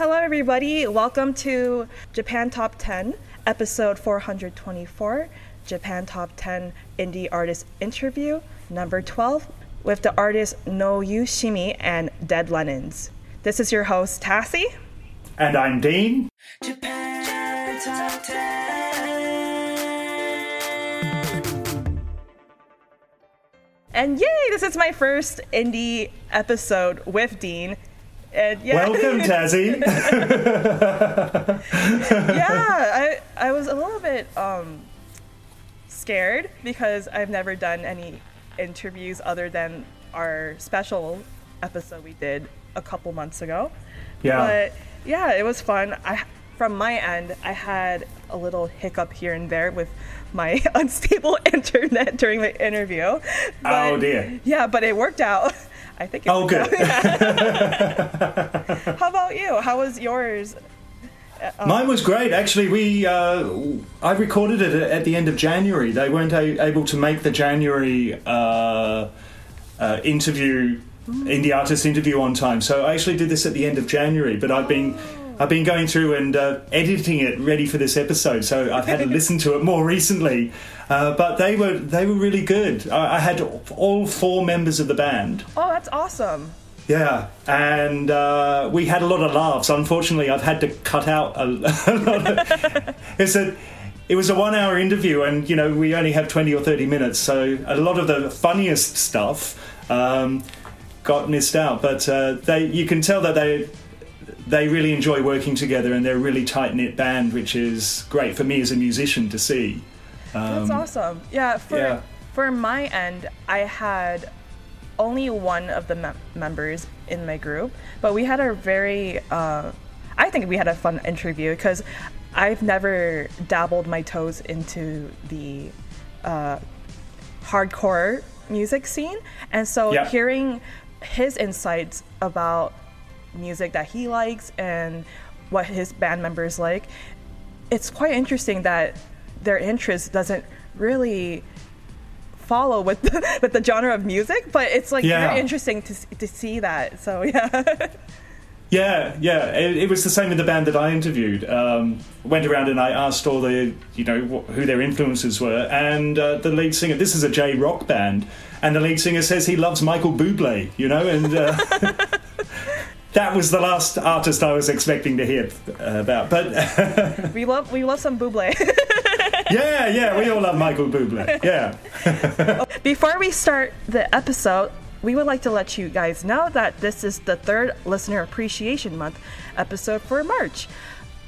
Hello, everybody. Welcome to Japan Top 10, episode 424, Japan Top 10 Indie Artist Interview, number 12, with the artist No Yu Shimi and Dead Lemons. This is your host, Tassie. And I'm Dean. Japan Top 10. And yay, this is my first indie episode with Dean. And yeah. Welcome, Tazzy. yeah, I I was a little bit um, scared because I've never done any interviews other than our special episode we did a couple months ago. Yeah. But yeah, it was fun. I from my end, I had a little hiccup here and there with my unstable internet during the interview. But, oh dear. Yeah, but it worked out. I think. It oh, good. How about you? How was yours? Um, Mine was great. Actually, we uh, I recorded it at the end of January. They weren't a- able to make the January uh, uh, interview, indie artist interview on time, so I actually did this at the end of January. But I've been I've been going through and uh, editing it ready for this episode, so I've had to listen to it more recently. Uh, but they were they were really good. I, I, had all four members of the band. Oh, that's awesome! Yeah, and uh, we had a lot of laughs. Unfortunately, I've had to cut out a, a lot. Of, it's a it was a one hour interview, and you know we only have twenty or thirty minutes, so a lot of the funniest stuff. Um, got missed out, but uh, they you can tell that they they really enjoy working together and they're a really tight knit band, which is great for me as a musician to see. Um, That's awesome. Yeah, for yeah. for my end, I had only one of the mem- members in my group, but we had a very uh, I think we had a fun interview because I've never dabbled my toes into the uh, hardcore music scene, and so yeah. hearing his insights about music that he likes and what his band members like, it's quite interesting that their interest doesn't really follow with the, with the genre of music, but it's like yeah. very interesting to to see that. So yeah. Yeah, yeah. It, it, was the same with the band that I interviewed. Um, went around and I asked all the, you know, wh- who their influences were, and uh, the lead singer. This is a J rock band, and the lead singer says he loves Michael Bublé. You know, and uh, that was the last artist I was expecting to hear uh, about. But we love we love some Buble. yeah, yeah, we all love Michael Bublé. Yeah. Before we start the episode, we would like to let you guys know that this is the third Listener Appreciation Month episode for March.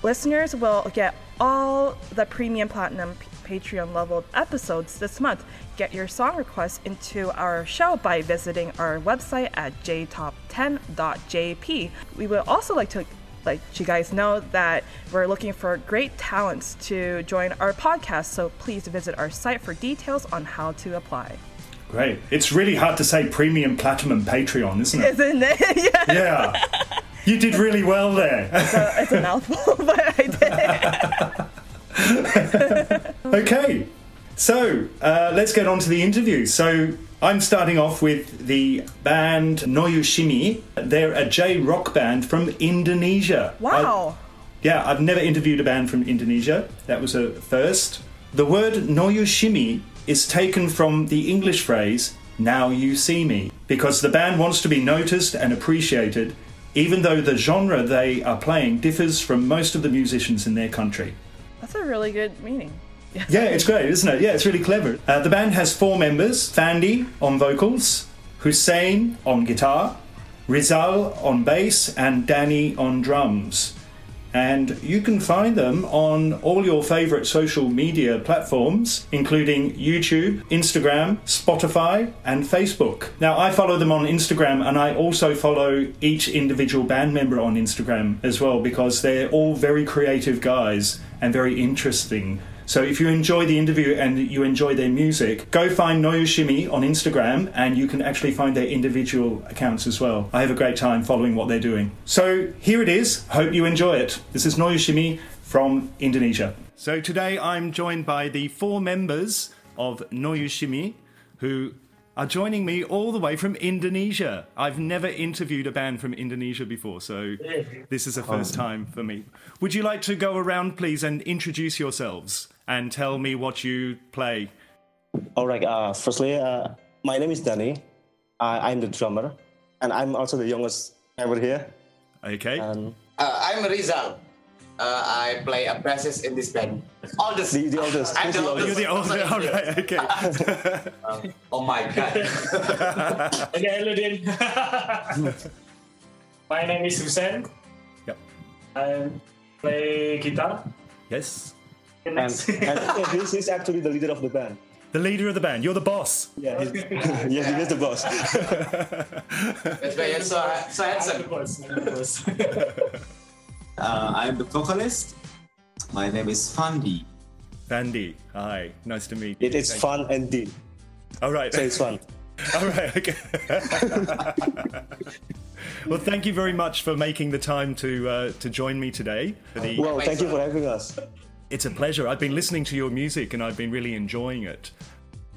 Listeners will get all the premium platinum Patreon level episodes this month. Get your song requests into our show by visiting our website at jtop10.jp. We would also like to let you guys know that we're looking for great talents to join our podcast, so please visit our site for details on how to apply. Great. It's really hard to say premium, platinum, Patreon, isn't it? Isn't it? yeah. yeah. You did really well there. It's a, it's a mouthful, but I did. okay, so uh, let's get on to the interview. So I'm starting off with the band Noyushimi. They're a J rock band from Indonesia. Wow. I, yeah, I've never interviewed a band from Indonesia. That was a first. The word Noyushimi is taken from the English phrase, now you see me, because the band wants to be noticed and appreciated even though the genre they are playing differs from most of the musicians in their country. That's a really good meaning. Yeah, it's great, isn't it? Yeah, it's really clever. Uh, the band has four members Fandi on vocals, Hussein on guitar, Rizal on bass, and Danny on drums. And you can find them on all your favourite social media platforms, including YouTube, Instagram, Spotify, and Facebook. Now, I follow them on Instagram and I also follow each individual band member on Instagram as well because they're all very creative guys and very interesting. So if you enjoy the interview and you enjoy their music, go find Noyoshimi on Instagram and you can actually find their individual accounts as well. I have a great time following what they're doing. So here it is. Hope you enjoy it. This is Noyoshimi from Indonesia. So today I'm joined by the four members of Noyoshimi who are joining me all the way from Indonesia. I've never interviewed a band from Indonesia before, so this is a oh. first time for me. Would you like to go around, please, and introduce yourselves and tell me what you play? All right. Uh, firstly, uh, my name is Danny. I, I'm the drummer, and I'm also the youngest ever here. Okay. And Uh, I'm Rizal. Uh, I play a bassist in this band. Oldest. the, the oldest. I'm who's the the You're the old, all right, okay. Oh my god. Okay, hello Din. My name is Hussein. Yep. I play guitar. Yes. And, and yeah, he's, he's actually the leader of the band. The leader of the band. You're the boss. Yeah, he's, yeah, he is the boss. That's why you're so, so I'm the handsome. boss. I'm the boss. Uh, I'm the vocalist. My name is Fandi. Fandi. Hi. Nice to meet you. It's Thank fun and deep. All right. so it's fun. All right. Okay. well, thank you very much for making the time to uh, to join me today. For the, Well, thank you for having us. It's a pleasure. I've been listening to your music and I've been really enjoying it.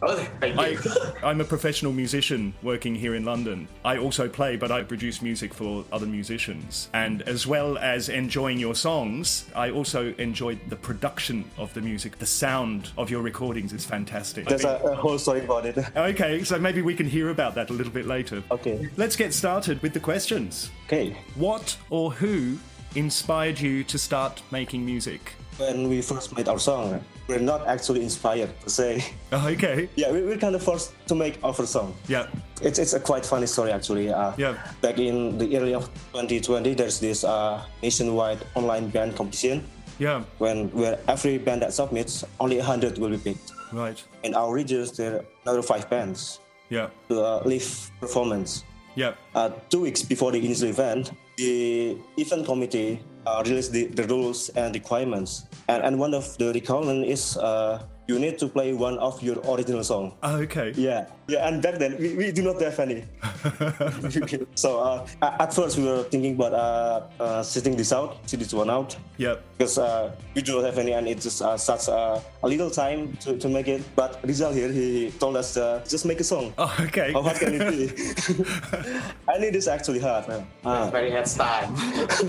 Oh, thank I, you. I'm a professional musician working here in London. I also play, but I produce music for other musicians. And as well as enjoying your songs, I also enjoyed the production of the music. The sound of your recordings is fantastic. There's a, a whole story about it. Okay, so maybe we can hear about that a little bit later. Okay. Let's get started with the questions. Okay. What or who inspired you to start making music? When we first made our song, we're not actually inspired per se. Oh, okay. Yeah, we, we're kind of forced to make our song. Yeah. It's, it's a quite funny story actually. Uh, Yeah. Back in the early of 2020, there's this uh, nationwide online band competition Yeah. when where every band that submits, only 100 will be picked. Right. In our regions, there are another five bands Yeah. to uh, live performance. Yeah. Uh, two weeks before the initial event, the event committee uh, released the, the rules and requirements. And, and one of the requirements is uh, you need to play one of your original song. Oh, okay. Yeah, yeah, and back then we, we do not have any. so uh, at first we were thinking about uh, uh, sitting this out, sit this one out, Yeah. because uh, we do not have any, and it just uh, such uh, a little time to, to make it. But Rizal here, he told us uh, just make a song. Oh, okay. How hard can it be? and it is actually hard, man. Uh, Very hard time.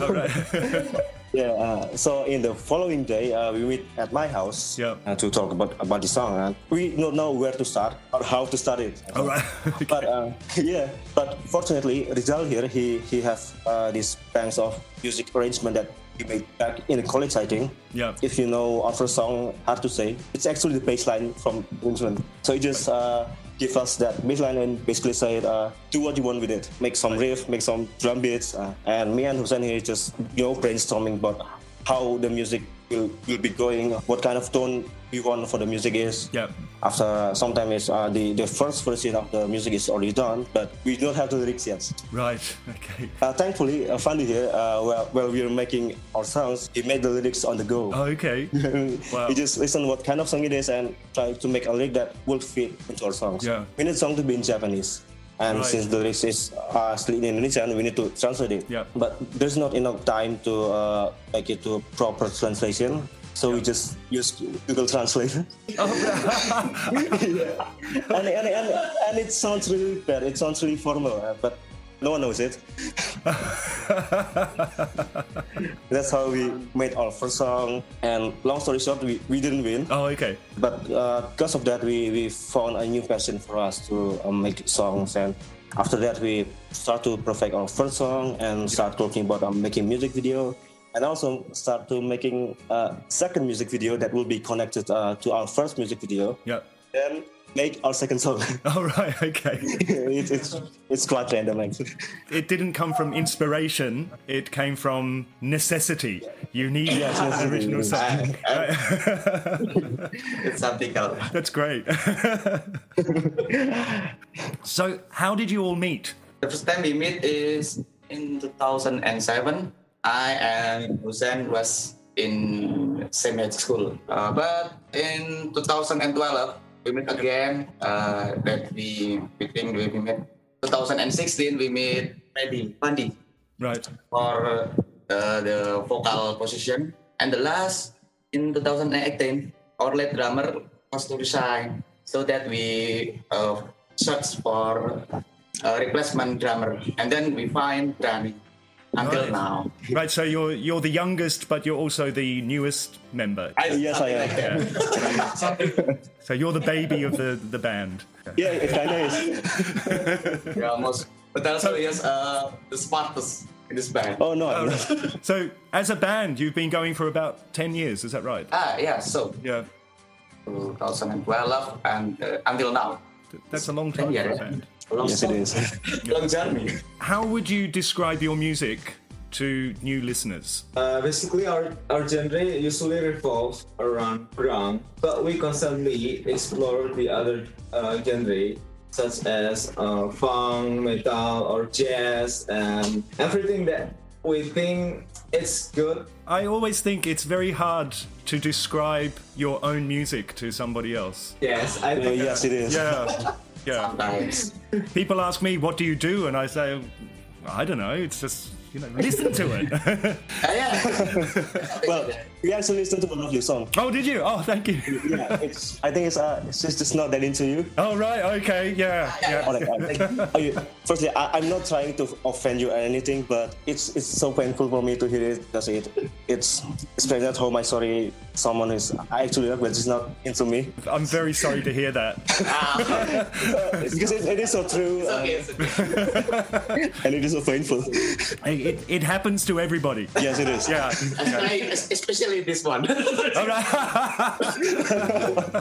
All right. Yeah. Uh, so in the following day, uh, we meet at my house Yeah. uh, to talk about about the song, and we don't know where to start or how to start it. All right. But uh, yeah, but fortunately, Rizal here, he he have uh, these banks of music arrangement that he made back in college, I think. Yeah. If you know our first song, hard to say, it's actually the bass line from instrument. So it just uh, give us that baseline and basically said, uh, do what you want with it. Make some riff, make some drum beats, uh, and me and Hussein here just you know brainstorming about how the music will, will be going, what kind of tone we want for the music is Yeah. after some time is uh, the the first version of the music is already done but we don't have the lyrics yet Right. Okay. uh, thankfully uh, Fandi here uh, while, while we were making our songs he made the lyrics on the go Oh, okay. Wow. he just listen what kind of song it is and try to make a lyric that will fit into our songs Yeah. we need song to be in Japanese and Right. since the lyrics is uh, still in Indonesian, we need to translate it. Yeah. But there's not enough time to uh, make it to a proper translation. So we just use Google Translate. Oh, Yeah. and, and, and, and it sounds really bad. It sounds really formal, uh, but no one knows it. That's how we made our first song. And long story short, we, we didn't win. Oh, okay. But uh, because of that, we, we found a new passion for us to uh, make songs. And after that, we start to perfect our first song and start talking about um, making music video, and also start to making a second music video that will be connected uh, to our first music video. Yeah. Then make our second song. All right. Okay. it, it's it's quite random actually. It didn't come from inspiration. It came from necessity. You need Yes, an necessity, original yes. song. It's something else. That's great. so, how did you all meet? The first time we meet is in 2007. I and Hussein was in same age school. Uh, but in 2012, we met again. Uh, that we between we met 2016 we met Freddy Pandi Right. for uh, the vocal position. And the last in 2018, our lead drummer was to resign, so that we uh, search for a replacement drummer, and then we find Danny until Right. now. Right. So you're you're the youngest, but you're also the newest member. yes, I am. So you're the baby of the the band. Yeah, it kind of is. Yeah, almost. But also yes, uh, the smartest in this band. Oh no, I'm. So as a band, you've been going for about ten years. Is that right? Ah, yeah. So Yeah. 2012 and uh, until now, That's a long time for a band. Long, yes, it is. long journey. How would you describe your music to new listeners? Uh, basically, our, our genre usually revolves around grunge, but we constantly explore the other uh, genre such as uh, funk, metal, or jazz, and everything that we think it's good. I always think it's very hard to describe your own music to somebody else. Yes, I Uh, think yes, it is. Yeah. Yeah. Sometimes. People ask me, what do you do? And I say, I don't know. It's just, you know, listen to it. Ah, yeah. Well, we actually listened to one of your songs. oh, did you? Oh, thank you. Yeah, it's. I think it's uh, it's just, just not that into you. Oh, right. Okay. Yeah. Yeah. Or like, uh, oh, you- firstly, I, I'm not trying to offend you or anything, but it's it's so painful for me to hear it because it it's especially at home. I sorry someone is I actually love, but it's not into me I'm very sorry to hear that. because it, it is so true uh, Okay, it's okay. and it is so painful. It, it happens to everybody. yes, it is. Yeah. Especially, especially this one. All right.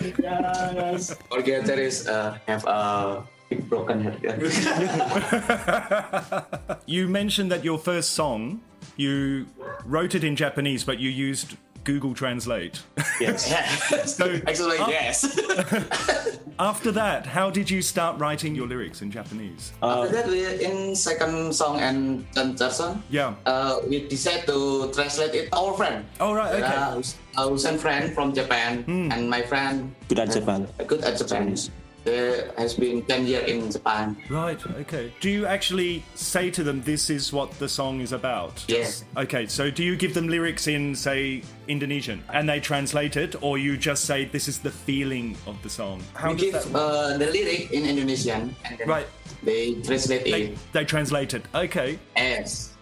Yes. Our guitarist uh, have a big broken head. you mentioned that your first song, you wrote it in Japanese, but you used Google Translate. Yes. So Actually, uh, yes. after that, how did you start writing your lyrics in Japanese? After that, we in second song and third song. Yeah. Uh, we decided to translate it our friend. Oh, right, okay. Uh, a Russian friend from Japan and my friend Good at Japan. good at Japan. There has been 10 years in Japan. Right, okay. Do you actually say to them, this is what the song is about? Yes. Okay, so do you give them lyrics in, say, Indonesian and they translate it, or you just say, this is the feeling of the song? How we does give that uh, the lyric in Indonesian and then Right. they translate They, it they translate it. Okay, Yes.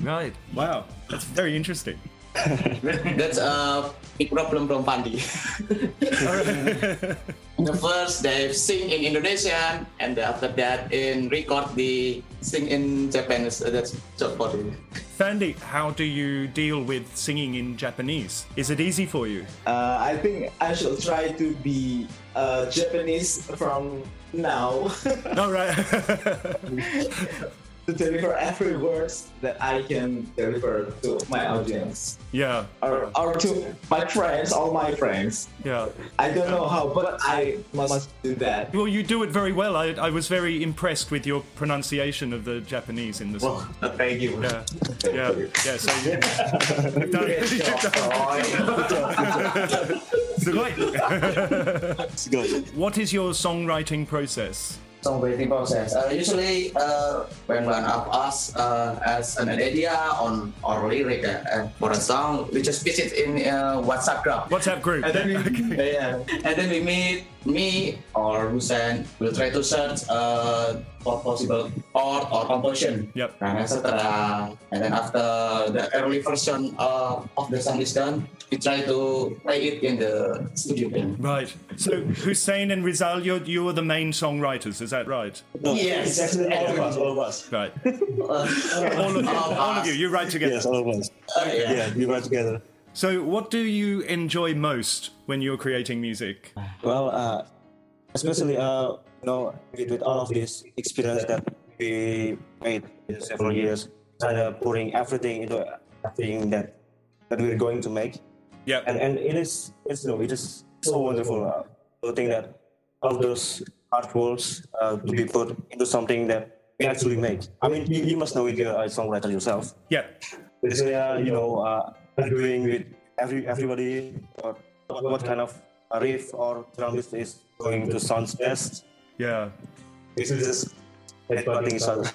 right. Wow, that's very interesting. That's a big problem from Pandi. the first they sing in Indonesian and after that in record they sing in Japanese. That's job for you. Fandi, how do you deal with singing in Japanese? Is it easy for you? Uh, I think I shall try to be uh, Japanese from now All right. to deliver every word that I can deliver to my audience yeah, or, or to my friends, all my friends. yeah. I don't know how, but I must do that. Well, you do it very well. I, I was very impressed with your pronunciation of the Japanese in the song. Uh, thank you. Yeah, yeah, yeah. So you, you've done it. You've done it. It's good. what is your songwriting process? Songwriting process. Uh, usually, uh, when one of us uh, has an idea on or lyric uh, uh, for a song, we just pitch it in uh, WhatsApp group, WhatsApp group. And then we, Okay. yeah, and then we meet me or Hussein will try to search uh, for possible chord or composition. Yep. And etc. And then after the early version uh, of the song is done, we try to play it in the studio. band. Right. So Hussein and Rizal, you're, you're the main songwriters, is that right? No, Yes. it's all of us, all of us. Right. all of you, all of you, you write together. Yes, all of us. Uh, yeah. Yeah, we write together. So, what do you enjoy most when you're creating music? Well, uh, especially uh, you know, with, with all of this experience that we made in several years, kind of putting everything into everything that that we're going to make, Yeah. and and it is it's you know it is so wonderful uh, to think that all those hard works uh, to be put into something that we actually make. I mean, you, you must know it, you're a songwriter yourself. yeah. Basically, uh, you know, uh, arguing with every everybody or what, what kind of a riff or drum is going to sound best. Yeah. This is just headbutting each other.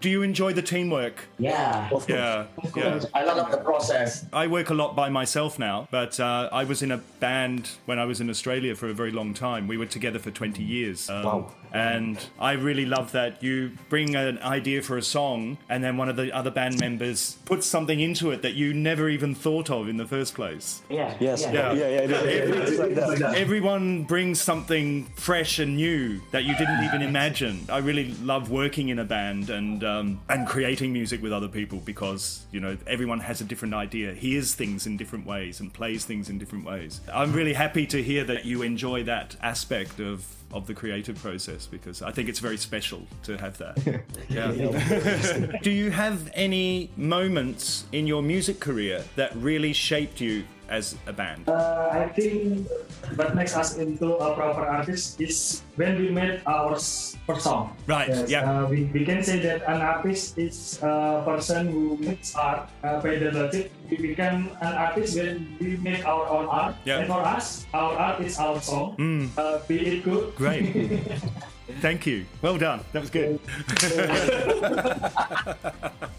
Do you enjoy the teamwork? Yeah. Of course. Yeah. Yeah. I love the process. I work a lot by myself now, but uh, I was in a band when I was in Australia for a very long time. We were together for 20 years. Um, Wow. And I really love that you bring an idea for a song, and then one of the other band members puts something into it that you never even thought of in the first place. Yeah. Yes. Yeah. Yeah. Yeah. yeah, it is. It's like. Everyone brings something fresh and new that you didn't even imagine. I really love working in a band and um, and creating music with other people because you know everyone has a different idea, hears things in different ways, and plays things in different ways. I'm really happy to hear that you enjoy that aspect of of the creative process because I think it's very special to have that. Yeah. Do you have any moments in your music career that really shaped you as a band? Uh, I think what makes us into a proper artist is when we made our first song. Right, Yes, yeah. Uh, we, we can say that an artist is a person who makes art uh, by the logic. We become an artist when we make our own art. Yeah. And for us, our art is our song. Uh, be it good. Great. Thank you. Well done. That was good.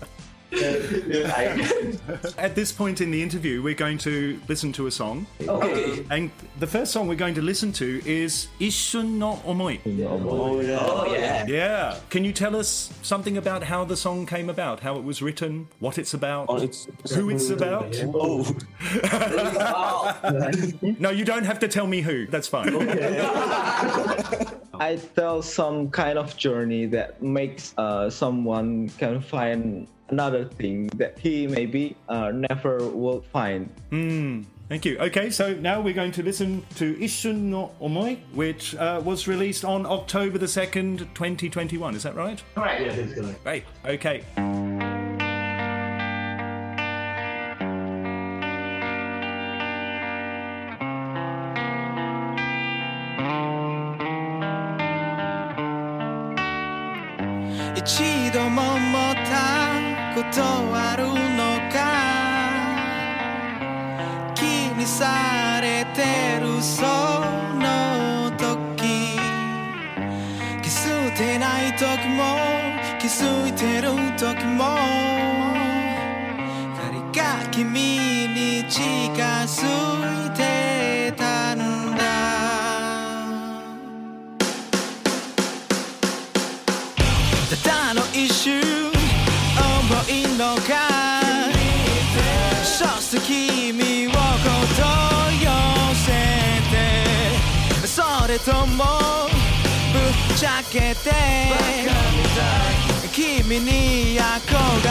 At this point in the interview, we're going to listen to a song. Okay. And the first song we're going to listen to is Ishun no Omoi. Oh yeah. Oh yeah. Yeah. Can you tell us something about how the song came about, how it was written, what it's about, Oh, it's, who it's about? Oh. No, you don't have to tell me who. That's fine. I tell some kind of journey that makes uh, someone can find another thing that he maybe uh, never will find. Mm, thank you. Okay, so now we're going to listen to Ishun no Omoi, which uh, was released on October the 2nd, 2021. Is that right? Right, yeah, that's. Right, okay. ったことあるのか？気にされてるその時。気づいてない時も気づいてる時も。誰が君に近づいてれともぶっちゃけて。君に憧れ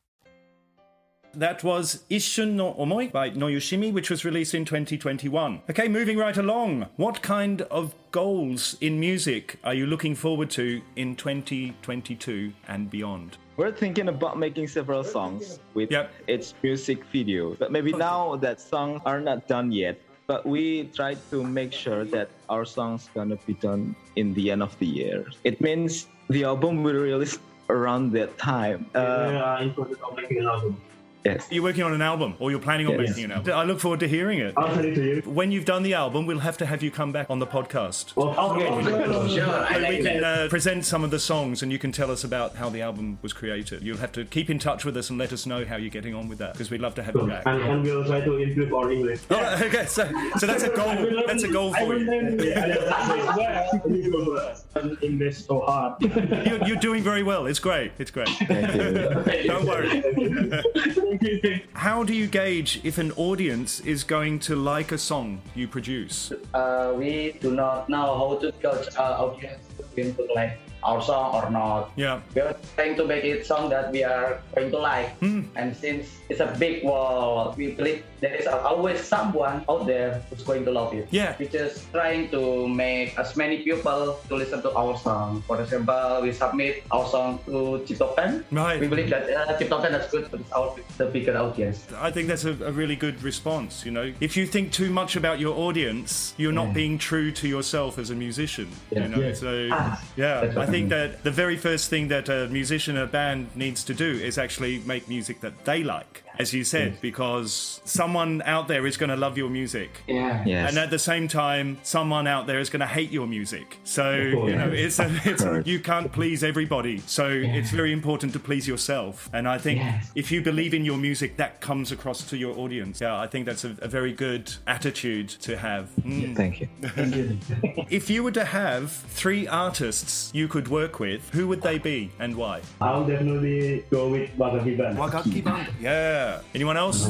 That was Isshin no Omoi by Noyoshimi, which was released in 2021. Okay, moving right along. What kind of goals in music are you looking forward to in 2022 and beyond? We're thinking about making several songs with Yep. its music video, but maybe now that songs are not done yet. But we try to make sure that our songs gonna be done in the end of the year. It means the album will release around that time. Uh, included on making an album. Yes. You're working on an album, or you're planning on Yes. making an album. I look forward to hearing it. I'll send it to you. When you've done the album, we'll have to have you come back on the podcast. Well, okay. Sure, I So we can uh, present some of the songs and you can tell us about how the album was created. You'll have to keep in touch with us and let us know how you're getting on with that because we'd love to have you back. And, and we'll try to improve our English. Oh, okay, so, so that's a goal. That's a goal for you. English so hard. You're, you're doing very well. It's great. It's great. Thank you. Don't worry. How do you gauge if an audience is going to like a song you produce? Uh, we do not know how to judge uh, audience our song or not. Yeah. We are trying to make it song that we are going to like. Hmm. And since it's a big world, we believe there is always someone out there who's going to love it. Yeah. We're just trying to make as many people to listen to our song. For example, we submit our song to Ciptopen. Right. We believe that uh, Ciptopen is good for our, the bigger audience. I think that's a, a really good response. You know, if you think too much about your audience, you're not being true to yourself as a musician. You know, Yeah. so Ah, yeah, that's I right. Think that the very first thing that a musician, a band needs to do is actually make music that they like, as you said, because someone out there is going to love your music. Yeah. Yes. And at the same time, someone out there is going to hate your music. So you know, it's, a, it's a, you can't please everybody. So it's very important to please yourself. And I think Yes. if you believe in your music, that comes across to your audience. Yeah, I think that's a, a very good attitude to have. Mm. Thank you. If you were to have three artists you could work with, who would they be and why? I'll definitely go with Wagakki Band. Wagakki Band. Yeah. Anyone else?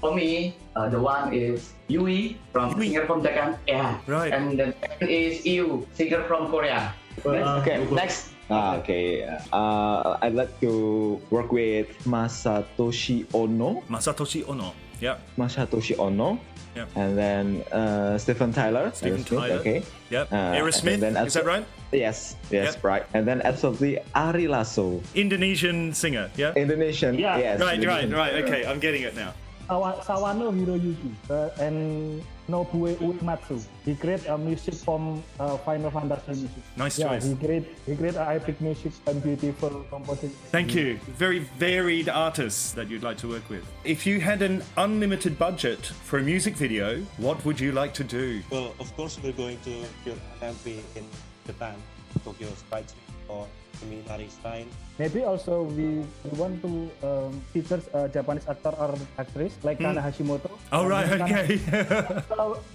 For me, uh, the one is Yui from Yui. singer from Japan. Yeah. Right. And the second is Yu, singer from Korea. Uh, Okay. Next. Ah, okay. Uh, I'd like to work with Masatoshi Ono. Masatoshi Ono. Yeah. Masatoshi Ono. Yep. And then uh, Steven Tyler. Stephen Aerosmith, Tyler. Okay. Yep. Uh, Aerosmith. and then Is that right? Yes. Yes. Yep. Right. And then absolutely Ari Lasso. Indonesian singer. Yeah. Indonesian. Yeah. Yes. Right, right, Indonesian. right. Okay, I'm getting it now. Sawano Hiroyuki uh, and Nobuo Uematsu. He create uh, music from uh, Final Fantasy music. Nice yeah, choice. he create he create uh, epic music and beautiful composition. Thank you. Very varied artists that you'd like to work with. If you had an unlimited budget for a music video, what would you like to do? Well, of course, we're going to your country in Japan, Tokyo Sky Tree. Or Umi Naristein. Maybe also we, we want to um, feature a Japanese actor or actress like Hmm. Kana Hashimoto. Oh, right, Kana- okay.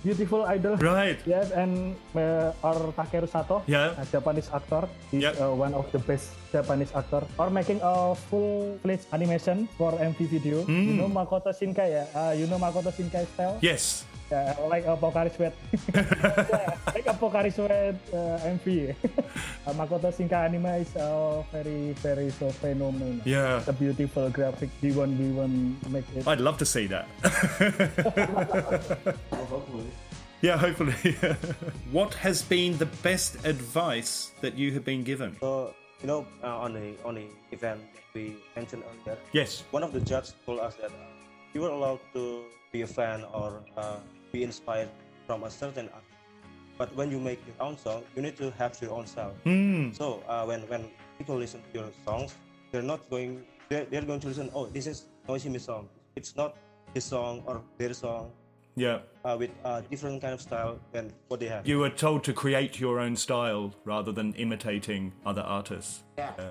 beautiful idol. Right. Yes, and uh, or Takeru Sato, Yeah. a Japanese actor. He's uh, one of the best Japanese actor. Or making a full-fledged animation for MV video. You Mm. know Makoto Shinkai, yeah? Uh, you know Makoto Shinkai style? Yes. Yeah, like a Pocari Sweat. yeah, like a Pocari Sweat uh, MV. uh, Makoto Shinkai anime is uh, very, very so phenomenal. Yeah. It's a beautiful graphic. We want, we want to make it. I'd love to see that. yeah, hopefully. what has been the best advice that you have been given? So you know, uh, on the on the event we mentioned earlier, Yes. one of the judges told us that uh, you were allowed to be a fan or uh, be inspired from a certain artist. But when you make your own song, you need to have your own style. Hmm. So uh, when when people listen to your songs, they're not going they're, they're going to listen. Oh, this is Noishimi's song. It's not his song or their song Yeah. uh, with uh, different kind of style than what they have. You were told to create your own style rather than imitating other artists. Yeah. Uh,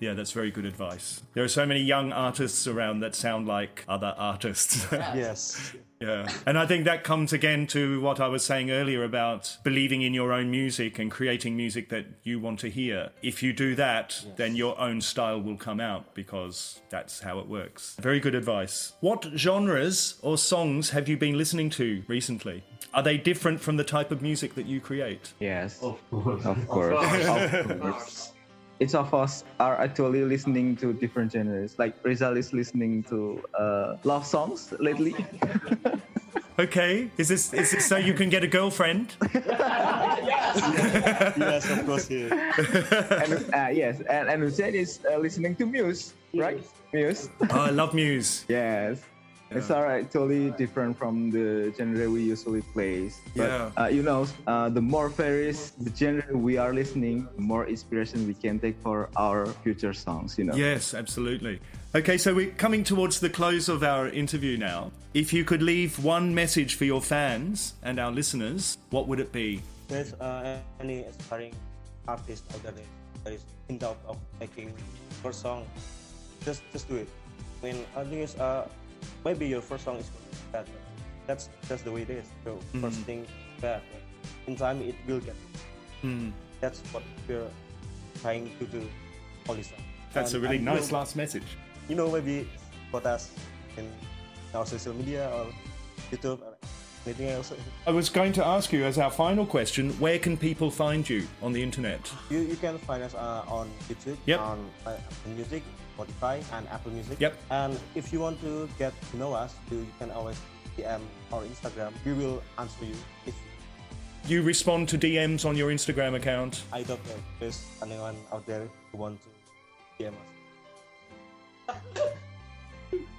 yeah, that's very good advice. There are so many young artists around that sound like other artists. yes. Yeah. And I think that comes again to what I was saying earlier about believing in your own music and creating music that you want to hear. If you do that, then your own style will come out because that's how it works. Very good advice. What genres or songs have you been listening to recently? Are they different from the type of music that you create? Yes. Of course. Of course. Of course. Each of us are actually listening to different genres. Like Rizal is listening to uh, love songs lately. Okay. Is this is this so you can get a girlfriend? yes, of course. Yeah. and uh, yes, and and Hussein is uh, listening to Muse, right? Muse. Oh, I love Muse. Yes. It's alright, totally different from the genre we usually play. But Yeah. uh, you know, uh, the more varies the genre we are listening, the more inspiration we can take for our future songs. You know. Yes, absolutely. Okay, so we're coming towards the close of our interview now. If you could leave one message for your fans and our listeners, what would it be? there's uh, any aspiring artist out there that is in doubt of making first song, just just do it. I mean, I think is uh, maybe your first song is going to be bad, that's that's the way it is. So Mhm. first thing bad, in time it will get. Hmm. That's what we're trying to do all this time. That's a really nice last message. You know, maybe support us in our social media or YouTube anything else. I was going to ask you as our final question, where can people find you on the internet? You, you can find us uh, on YouTube, Yep. on uh, Apple Music, Spotify, and Apple Music. Yep. And if you want to get to know us, you, you can always DM our Instagram. We will answer you. If You respond to DMs on your Instagram account. I don't know, if there's anyone out there who want to DM us.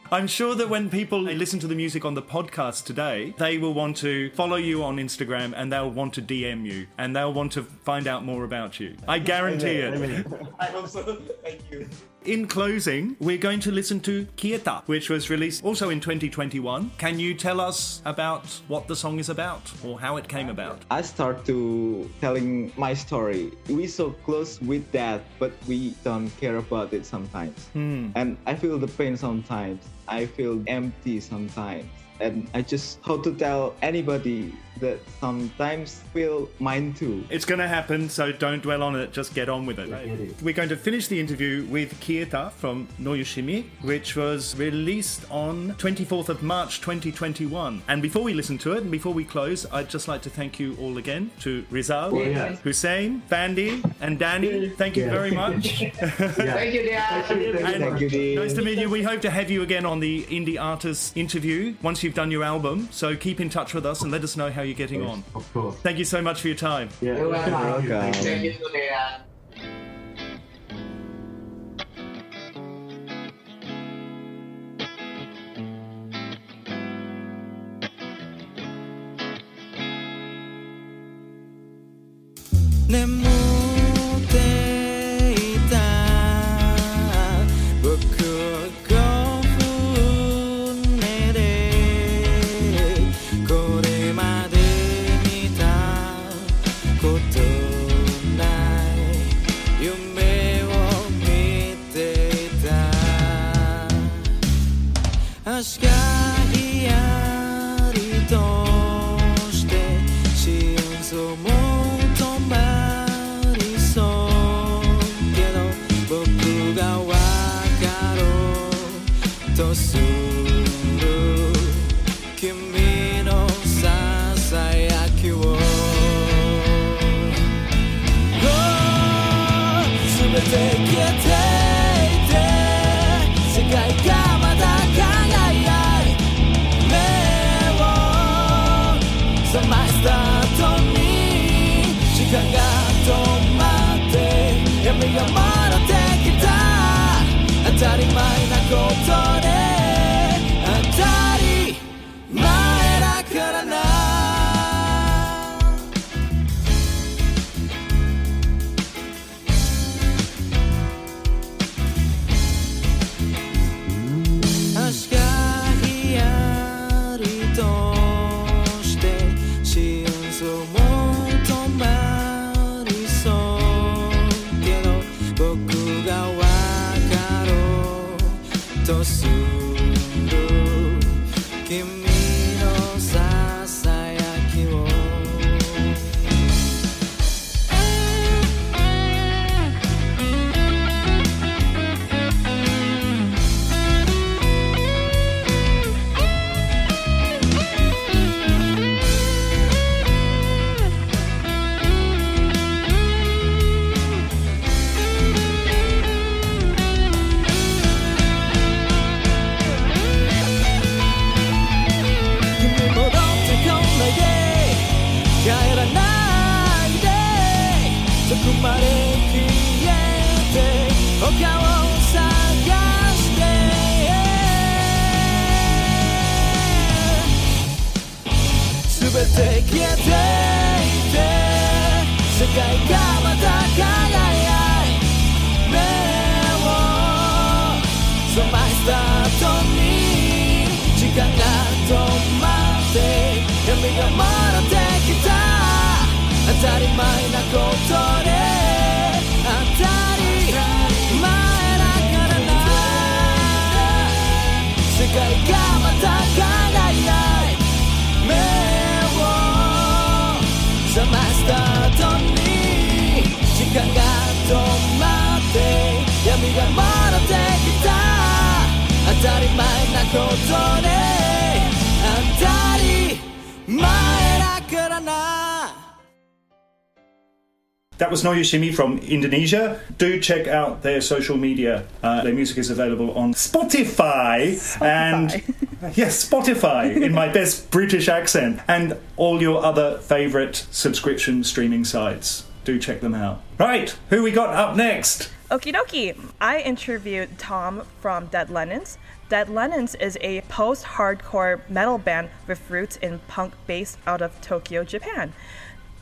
I'm sure that when people listen to the music on the podcast today, they will want to follow you on Instagram and they'll want to DM you and they'll want to find out more about you. I guarantee it. I hope so. Thank you. In closing, we're going to listen to Kieta, which was released also in 2021. Can you tell us about what the song is about or how it came about? I start to telling my story. We so close with death, but we don't care about it sometimes. Hmm. And I feel the pain sometimes. I feel empty sometimes. And I just how to tell anybody that sometimes feel mine too. It's going to happen, so don't dwell on it, just get on with it. We're going to finish the interview with Kieta from Noyoshimi, which was released on 24th of March 2021. And before we listen to it, and before we close, I'd just like to thank you all again to Rizal, Oh, yeah. Hussein, Fandi, and Danny. Thank you Yeah. very much. Thank you, Dia. And Thank you, Dee. Nice to meet you. We hope to have you again on the Indie Artists interview once you've done your album. So keep in touch with us and let us know how you're getting on. Of course. Thank you so much for your time. You're welcome. welcome. Thank you, Dia. Nemu I'm scared. Was Noyoshimi from Indonesia. Do check out their social media. Uh, their music is available on Spotify, and yes, Spotify in my best British accent, and all your other favourite subscription streaming sites. Do check them out. Right, who we got up next? Okie dokie. I interviewed Tom from Dead Lennons. Dead Lennons is a post hardcore metal band with roots in punk based out of Tokyo, Japan.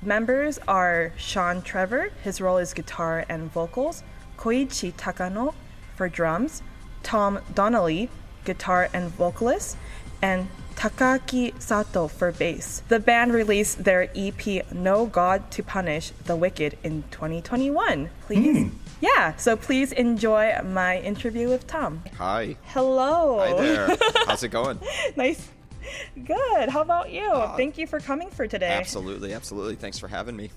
Members are Sean Trevor, his role is guitar and vocals, Koichi Takano for drums, Tom Donnelly, guitar and vocalist, and Takaki Sato for bass. The band released their EP No God to Punish the Wicked in 2021. Please. Hmm. Yeah, so please enjoy my interview with Tom. Hi. Hello. Hi there. How's it going? nice. Good. How about you? Thank you for coming for today. Absolutely, absolutely. Thanks for having me.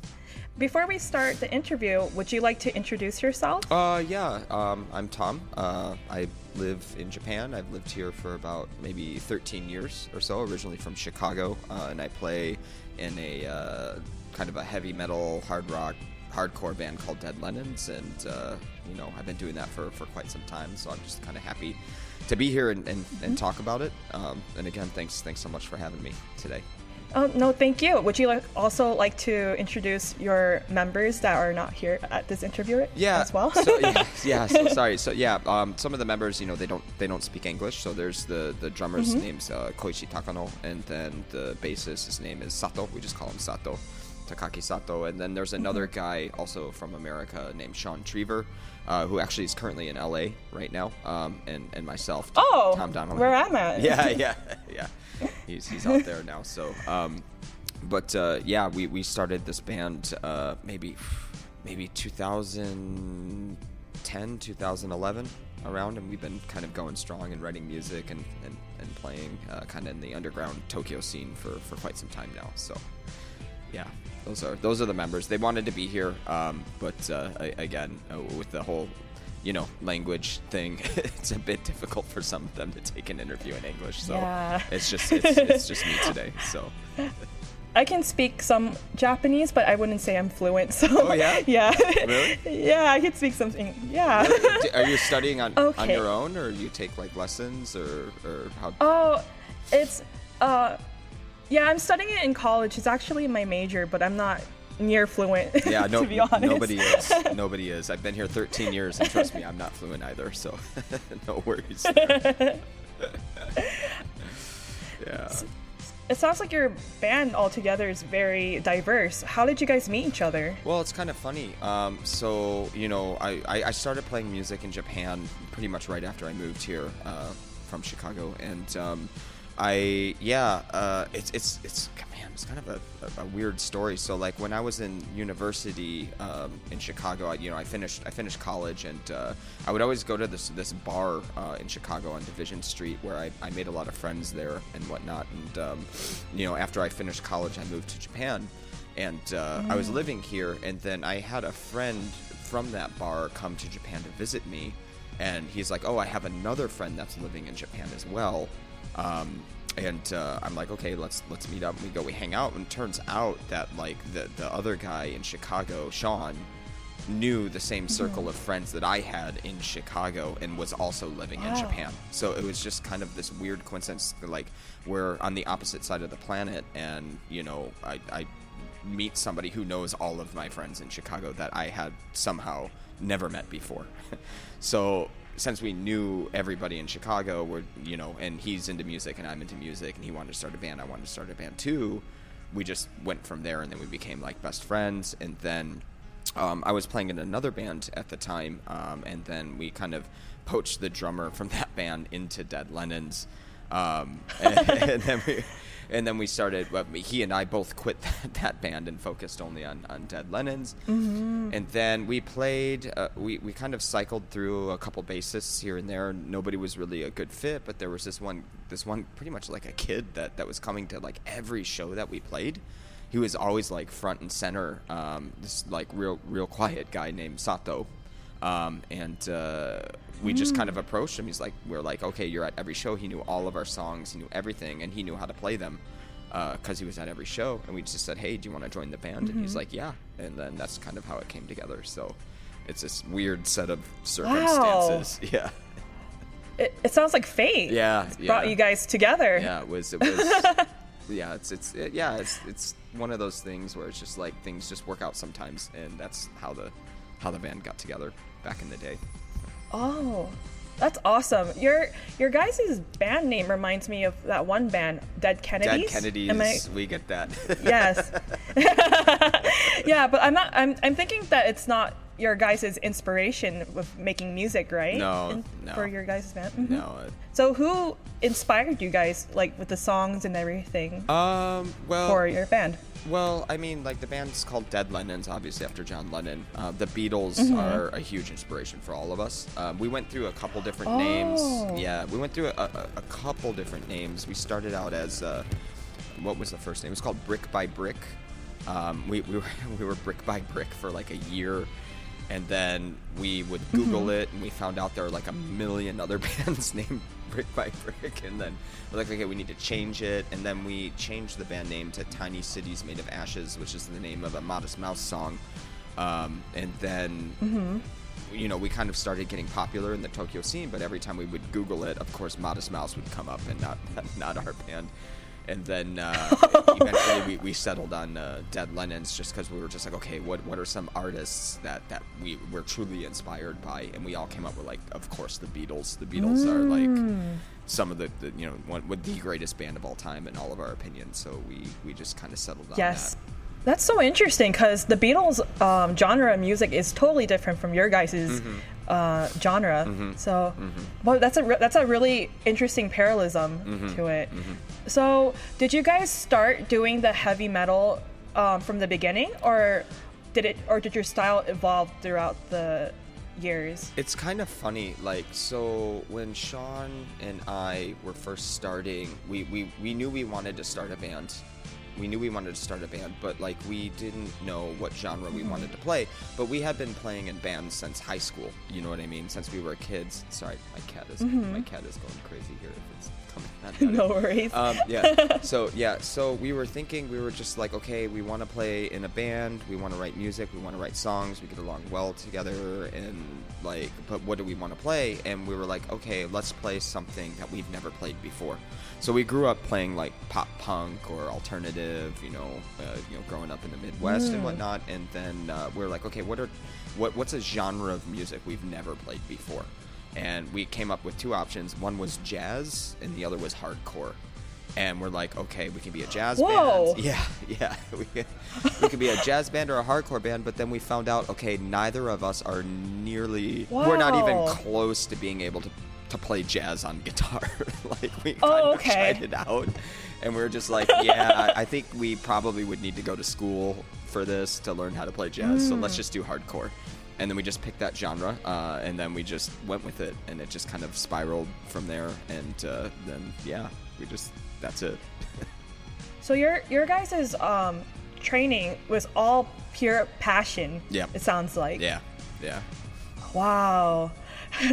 Before we start the interview, would you like to introduce yourself? Uh, yeah. Um, I'm Tom. Uh, I live in Japan. I've lived here for about maybe 13 years or so. Originally from Chicago, uh, and I play in a uh, kind of a heavy metal, hard rock, hardcore band called Dead Lennons, and uh, you know I've been doing that for, for quite some time. So I'm just kind of happy to be here and, and, and talk about it. Um, and again, thanks thanks so much for having me today. Oh, no, thank you. Would you like, also like to introduce your members that are not here at this interview yeah as well? so, yeah, yeah so, sorry so yeah um, some of the members you know they don't they don't speak english so there's the the drummer's Mhm. name's uh, koichi takano and then the bassist his name is sato we just call him sato takaki sato and then there's another Mhm. guy also from america named sean Trevor, uh, who actually is currently in la right now um, and and myself Oh, tom donnelly where I'm at. yeah yeah yeah he's he's out there now so um, but uh, yeah, we, we started this band uh, maybe maybe 2010, 2011 around, and we've been kind of going strong and writing music and and, and playing uh, kind of in the underground Tokyo scene for for quite some time now. So yeah, those are those are the members. They wanted to be here, um, but uh, a- again, uh, with the whole you know language thing, it's a bit difficult for some of them to take an interview in English. So Yeah. it's just it's, it's just me today. So I can speak some Japanese, but I wouldn't say I'm fluent. So Oh, yeah? yeah, Really? yeah, I can speak something. Yeah. D- are you studying on on your own, or you take like lessons, or or how? Oh, it's uh, yeah. I'm studying it in college. It's actually my major, but I'm not near fluent. Yeah, no, to be honest. nobody is. Nobody is. I've been here 13 years, and trust me, I'm not fluent either. So, no worries. yeah. It sounds like your band altogether is very diverse. How did you guys meet each other? Well, it's kind of funny. Um, so, you know, I, I, I started playing music in Japan pretty much right after I moved here uh, from Chicago, and um, I yeah, uh, it's it's it's man, it's kind of a, a, weird story. So, like when I was in university um, in Chicago, I, you know, I finished I finished college, and uh, I would always go to this this bar uh, in Chicago on Division Street where I, I made a lot of friends there and whatnot. And um, you know, after I finished college, I moved to Japan and uh, I was Mm. living here, and then I had a friend from that bar come to Japan to visit me, and he's like, "Oh, I have another friend that's living in Japan as well," um, and uh, I'm like, "Okay, let's let's meet up." And we go, we hang out, and it turns out that like the the other guy in Chicago, Sean, knew the same circle of friends that I had in Chicago and was also living in Japan. So it was just kind of this weird coincidence, like we're on the opposite side of the planet, and you know, I, I meet somebody who knows all of my friends in Chicago that I had somehow never met before. so since we knew everybody in Chicago, we're you know, and he's into music and I'm into music, and he wanted to start a band, I wanted to start a band too. We just went from there, and then we became like best friends, and then um, I was playing in another band at the time, um, and then we kind of poached the drummer from that band into Dead Lennon's, um, and, and then we and then we started. Well, he and I both quit that, that band and focused only on, on Dead Lennon's, Mhm. and then we played. Uh, we we kind of cycled through a couple bassists here and there. Nobody was really a good fit, but there was this one this one pretty much like a kid that that was coming to like every show that we played he was always like front and center. Um, this like real real quiet guy named Sato, um, and uh, we just kind of approached him. He's like, we're like, okay, you're at every show. He knew all of our songs. He knew everything, and he knew how to play them because he was at every show. And we just said, hey, do you want to join the band? And he's Mhm. like, yeah. And then that's kind of how it came together. So it's this weird set of circumstances. Yeah. It, it sounds like fate. Yeah, yeah. Brought you guys together. Yeah, it was. It was. yeah, it's it's it, yeah, it's it's one of those things where it's just like things just work out sometimes, and that's how the how the band got together back in the day. Oh, that's awesome. Your your guys' band name reminds me of that one band, Dead Kennedys. Dead Kennedys, Am I- we get that. yes. yeah, but I'm not. I'm I'm thinking that it's not your guys' inspiration with making music, right? No, In- no. For your guys' band. Mhm. No, it- So who inspired you guys, like with the songs and everything? Um, well, for your band. Well, I mean, like the band's called Dead Lennons, obviously after John Lennon. Uh, the Beatles Mhm. are a huge inspiration for all of us. Um, we went through a couple different Oh. names. Yeah, we went through a, a, a couple different names. We started out as uh, what was the first name? It was called Brick by Brick. Um, we, we were we were brick by brick for like a year, and then we would Google Mhm. it, and we found out there were like a million other bands named Brick by Brick, and then we're like, okay, we need to change it, and then we changed the band name to Tiny Cities Made of Ashes, which is the name of a Modest Mouse song, um, and then Mm-hmm. you know, we kind of started getting popular in the Tokyo scene, but every time we would Google it, of course, Modest Mouse would come up and not not our band. And then uh, eventually we, we settled on uh, Dead Lennons just because we were just like, okay, what what are some artists that, that we were truly inspired by? And we all came up with like, of course, the Beatles. The Beatles are like Mm. some of the, the you know one with the greatest band of all time in all of our opinions. So we we just kind of settled on Yes. that. That's so interesting because the Beatles um, genre of music is totally different from your guys' Mhm. uh, genre. Mhm. So, Mhm. well, that's a re- that's a really interesting parallelism Mhm. to it. Mhm. So, did you guys start doing the heavy metal um, from the beginning, or did it, or did your style evolve throughout the years? It's kind of funny. Like, so when Sean and I were first starting, we, we, we knew we wanted to start a band. We knew we wanted to start a band, but like we didn't know what genre we wanted to play. But we had been playing in bands since high school. You know what I mean? Since we were kids. Sorry, my cat is Mhm. my cat is going crazy here. If it's coming. at me. No worries. Um, yeah. So yeah. So we were thinking. We were just like, okay, we want to play in a band. We want to write music. We want to write songs. We get along well together. And like, but what do we want to play? And we were like, okay, let's play something that we've never played before. So we grew up playing like pop punk or alternative. You know, uh, you know, growing up in the Midwest and Mm. whatnot. And then uh, we are like, okay, what are what what's a genre of music we've never played before? And we came up with two options. One was jazz, and the other was hardcore. And we're like, okay, we can be a jazz Whoa. band. Yeah, yeah, we could, we could be a jazz band or a hardcore band. But then we found out, okay, neither of us are nearly. wow. We're not even close to being able to to play jazz on guitar. like we kind Oh, of okay. tried it out, and we are just like, yeah, I think we probably would need to go to school for this to learn how to play jazz. So let's Mm. just do hardcore. And then we just picked that genre, uh, and then we just went with it, and it just kind of spiraled from there. And uh, then, yeah, we just that's it. So your your guys' um training was all pure passion. Yeah, It sounds like. Yeah, yeah. Wow.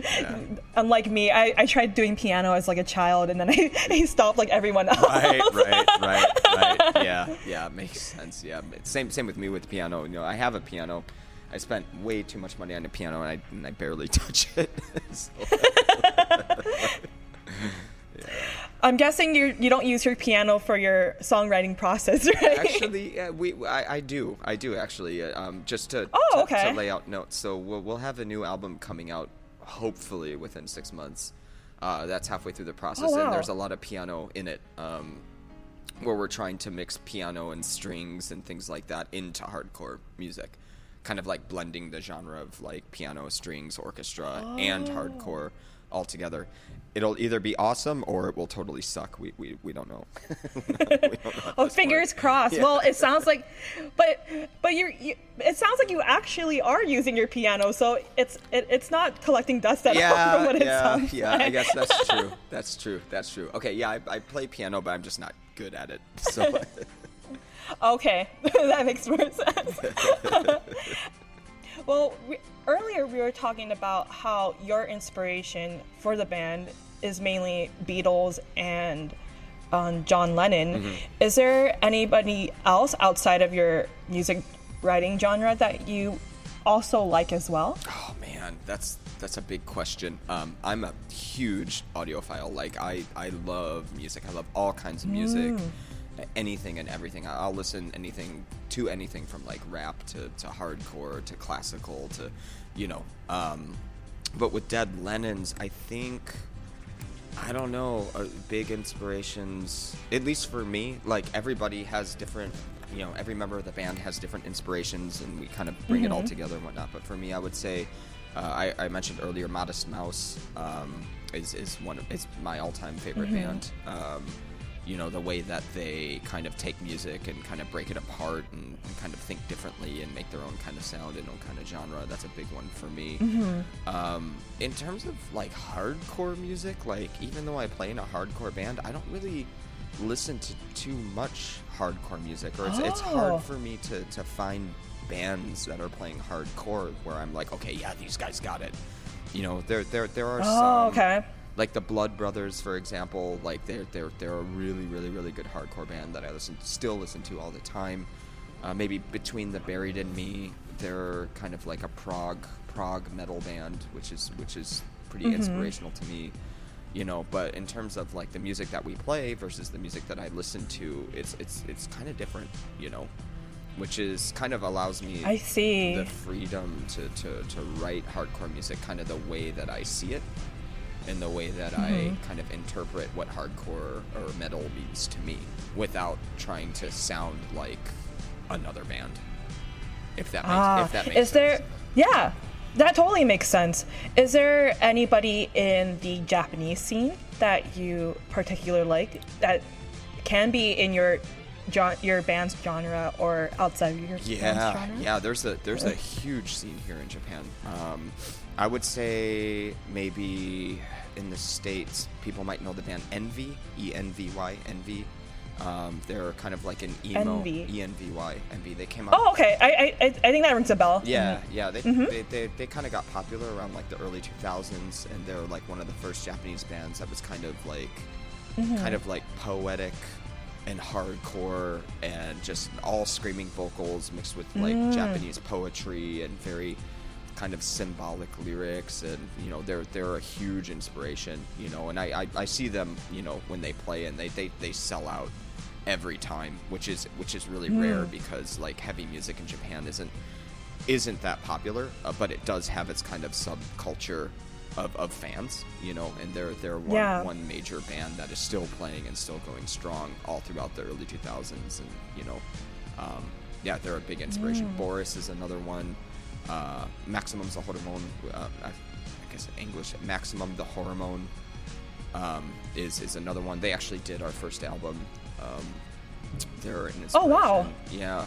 Unlike me, I, I tried doing piano as like a child and then I, I stopped like everyone else. Right, right, right, right. Yeah, yeah, makes sense. Yeah, same same with me with piano. You know, I have a piano. I spent way too much money on a piano, and I, and I barely touch it. So- I'm guessing you you don't use your piano for your songwriting process, right? actually, yeah, we I, I do I do actually uh, um, just to, Oh, to okay. to lay out notes. So we'll we'll have a new album coming out hopefully within six months. Uh, that's halfway through the process, Oh, wow. and there's a lot of piano in it. Um, where we're trying to mix piano and strings and things like that into hardcore music, kind of like blending the genre of like piano, strings, orchestra, and Oh. hardcore all together. It'll either be awesome or it will totally suck. We we, we don't know. oh, fingers crossed. Yeah. Well, it sounds like, but but you're, you it sounds like you actually are using your piano, so it's it, it's not collecting dust at all yeah, from what it yeah, sounds yeah. I guess that's true. That's true. That's true. Okay, yeah, I, I play piano, but I'm just not good at it. So Okay, that makes more sense. well, we, earlier we were talking about how your inspiration for the band is mainly Beatles and um, John Lennon. Mhm. Is there anybody else outside of your music writing genre that you also like as well? Oh man, that's that's a big question. Um, I'm a huge audiophile. Like I, I love music. I love all kinds of music, Mm. Anything and everything. I'll listen anything to anything from like rap to, to hardcore to classical to, you know. Um, but with Dead Lennons, I think I don't know, uh, big inspirations. At least for me, like everybody has different. You know, every member of the band has different inspirations, and we kind of bring it all Mhm. together and whatnot. But for me, I would say, uh, I, I mentioned earlier, Modest Mouse um, is is one of is my all time favorite Mhm. band. Um, you know, the way that they kind of take music and kind of break it apart and, and kind of think differently and make their own kind of sound and own kind of genre. That's a big one for me. Mhm. Um, in terms of like hardcore music, like even though I play in a hardcore band, I don't really listen to too much hardcore music, or it's, it's Oh. hard for me to, to find bands that are playing hardcore where I'm like, okay, yeah, these guys got it. You know, there there there are Oh, some okay. Like the Blood Brothers, for example. Like they're they're they're a really really really good hardcore band that I listen still listen to all the time. Uh, maybe between the Buried and Me, they're kind of like a prog prog metal band, which is which is pretty Mhm. inspirational to me. You know, but in terms of like the music that we play versus the music that I listen to, it's it's it's kind of different. You know, which is kind of allows me I see. the freedom to, to, to write hardcore music kind of the way that I see it and the way that I Mhm. kind of interpret what hardcore or metal means to me without trying to sound like another band. If that makes Ah, if that makes is sense. there? Yeah, that totally makes sense. Is there anybody in the Japanese scene that you particularly like that can be in your your band's genre or outside of your band's Yeah, genre? yeah. There's a there's a huge scene here in Japan. Um, I would say maybe in the states, people might know the band Envy, E N V Y, Envy. Um, they're kind of like an emo Envy. E N V Y, They came out. Oh, okay. I, I I I think that rings a bell. Yeah, yeah. They, Mhm. they, they, they kind of got popular around like the early 2000s, and they're like one of the first Japanese bands that was kind of like, Mhm. kind of like poetic and hardcore, and just all screaming vocals mixed with like Mm. Japanese poetry and very kind of symbolic lyrics, and you know they're they're a huge inspiration, you know, and I I, I see them, you know, when they play and they they, they sell out every time, which is which is really Mm. rare because like heavy music in Japan isn't isn't that popular, uh, but it does have its kind of subculture of, of fans, you know, and they're they're one, Yeah. one major band that is still playing and still going strong all throughout the early 2000s, and you know, um, yeah, they're a big inspiration. Mm. Boris is another one. Uh, Maximum the Hormone, uh, I, I guess English, Maximum the Hormone um, is is another one. They actually did our first album. Um, they're an Oh, wow. Yeah.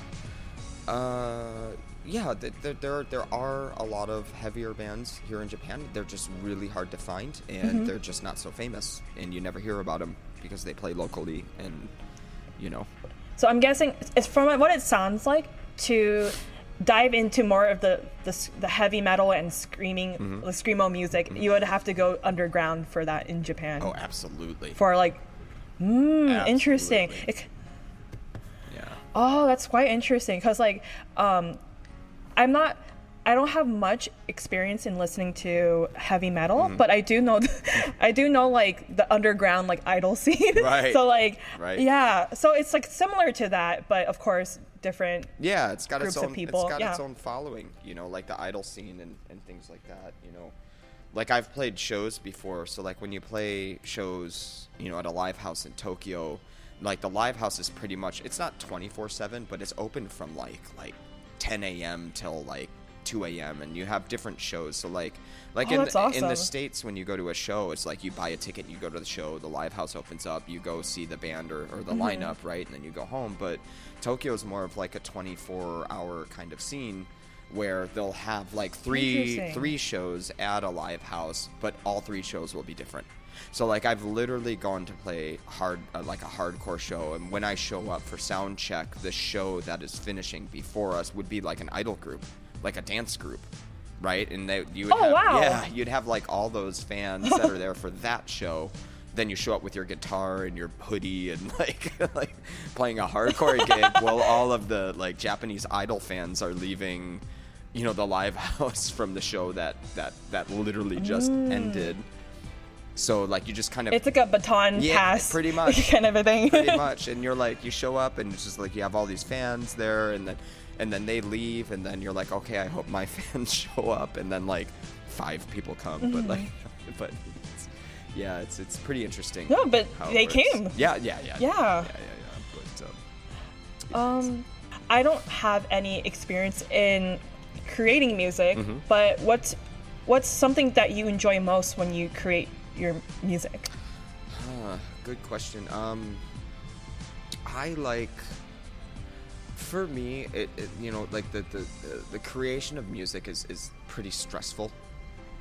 Uh, yeah, th- th- there there are a lot of heavier bands here in Japan. They're just really hard to find, and Mhm. they're just not so famous, and you never hear about them because they play locally, and you know. So I'm guessing it's from what it sounds like to dive into more of the the, the heavy metal and screaming Mhm. the screamo music. You would have to go underground for that in Japan. Oh, absolutely. For like, mm, interesting. It, Yeah. Oh, that's quite interesting because like um, I'm not. I don't have much experience in listening to heavy metal, Mhm. but I do know, I do know like the underground like idol scene. Right. so like, Right. yeah. So it's like similar to that, but of course different. Yeah, it's got groups its own people. it's got yeah. its own following, you know, like the idol scene and, and things like that, you know. Like I've played shows before, so like when you play shows, you know, at a live house in Tokyo, like the live house is pretty much it's not 24/7, but it's open from like like 10 a.m. till like 2 a.m. and you have different shows. So like like Oh, in the, in the states when you go to a show, it's like you buy a ticket, you go to the show, the live house opens up, you go see the band or, or the Mhm. lineup, right, and then you go home. But Tokyo is more of like a 24 hour kind of scene where they'll have like three three shows at a live house, but all three shows will be different. So like I've literally gone to play hard uh, like a hardcore show, and when I show up for sound check, the show that is finishing before us would be like an idol group, like a dance group, right? And they you would Oh, have, wow. yeah you'd have like all those fans that are there for that show. Then you show up with your guitar and your hoodie and like like playing a hardcore gig while all of the like Japanese idol fans are leaving, you know, the live house from the show that that that literally just Mm. ended. So like you just kind of It's like a baton yeah, pass, pretty much, kind of a thing. pretty much. And you're like, you show up, and it's just like you have all these fans there, and then and then they leave, and then you're like, okay, I hope my fans show up, and then like five people come, but Mhm. like, but it's, yeah, it's it's pretty interesting. No, but they works. came. Yeah, yeah, yeah, Yeah. yeah, yeah, yeah. But um, Um, I don't have any experience in creating music, Mhm. but what's what's something that you enjoy most when you create your music? Huh, good question. Um, I like. For me, it, it you know like the, the the the creation of music is is pretty stressful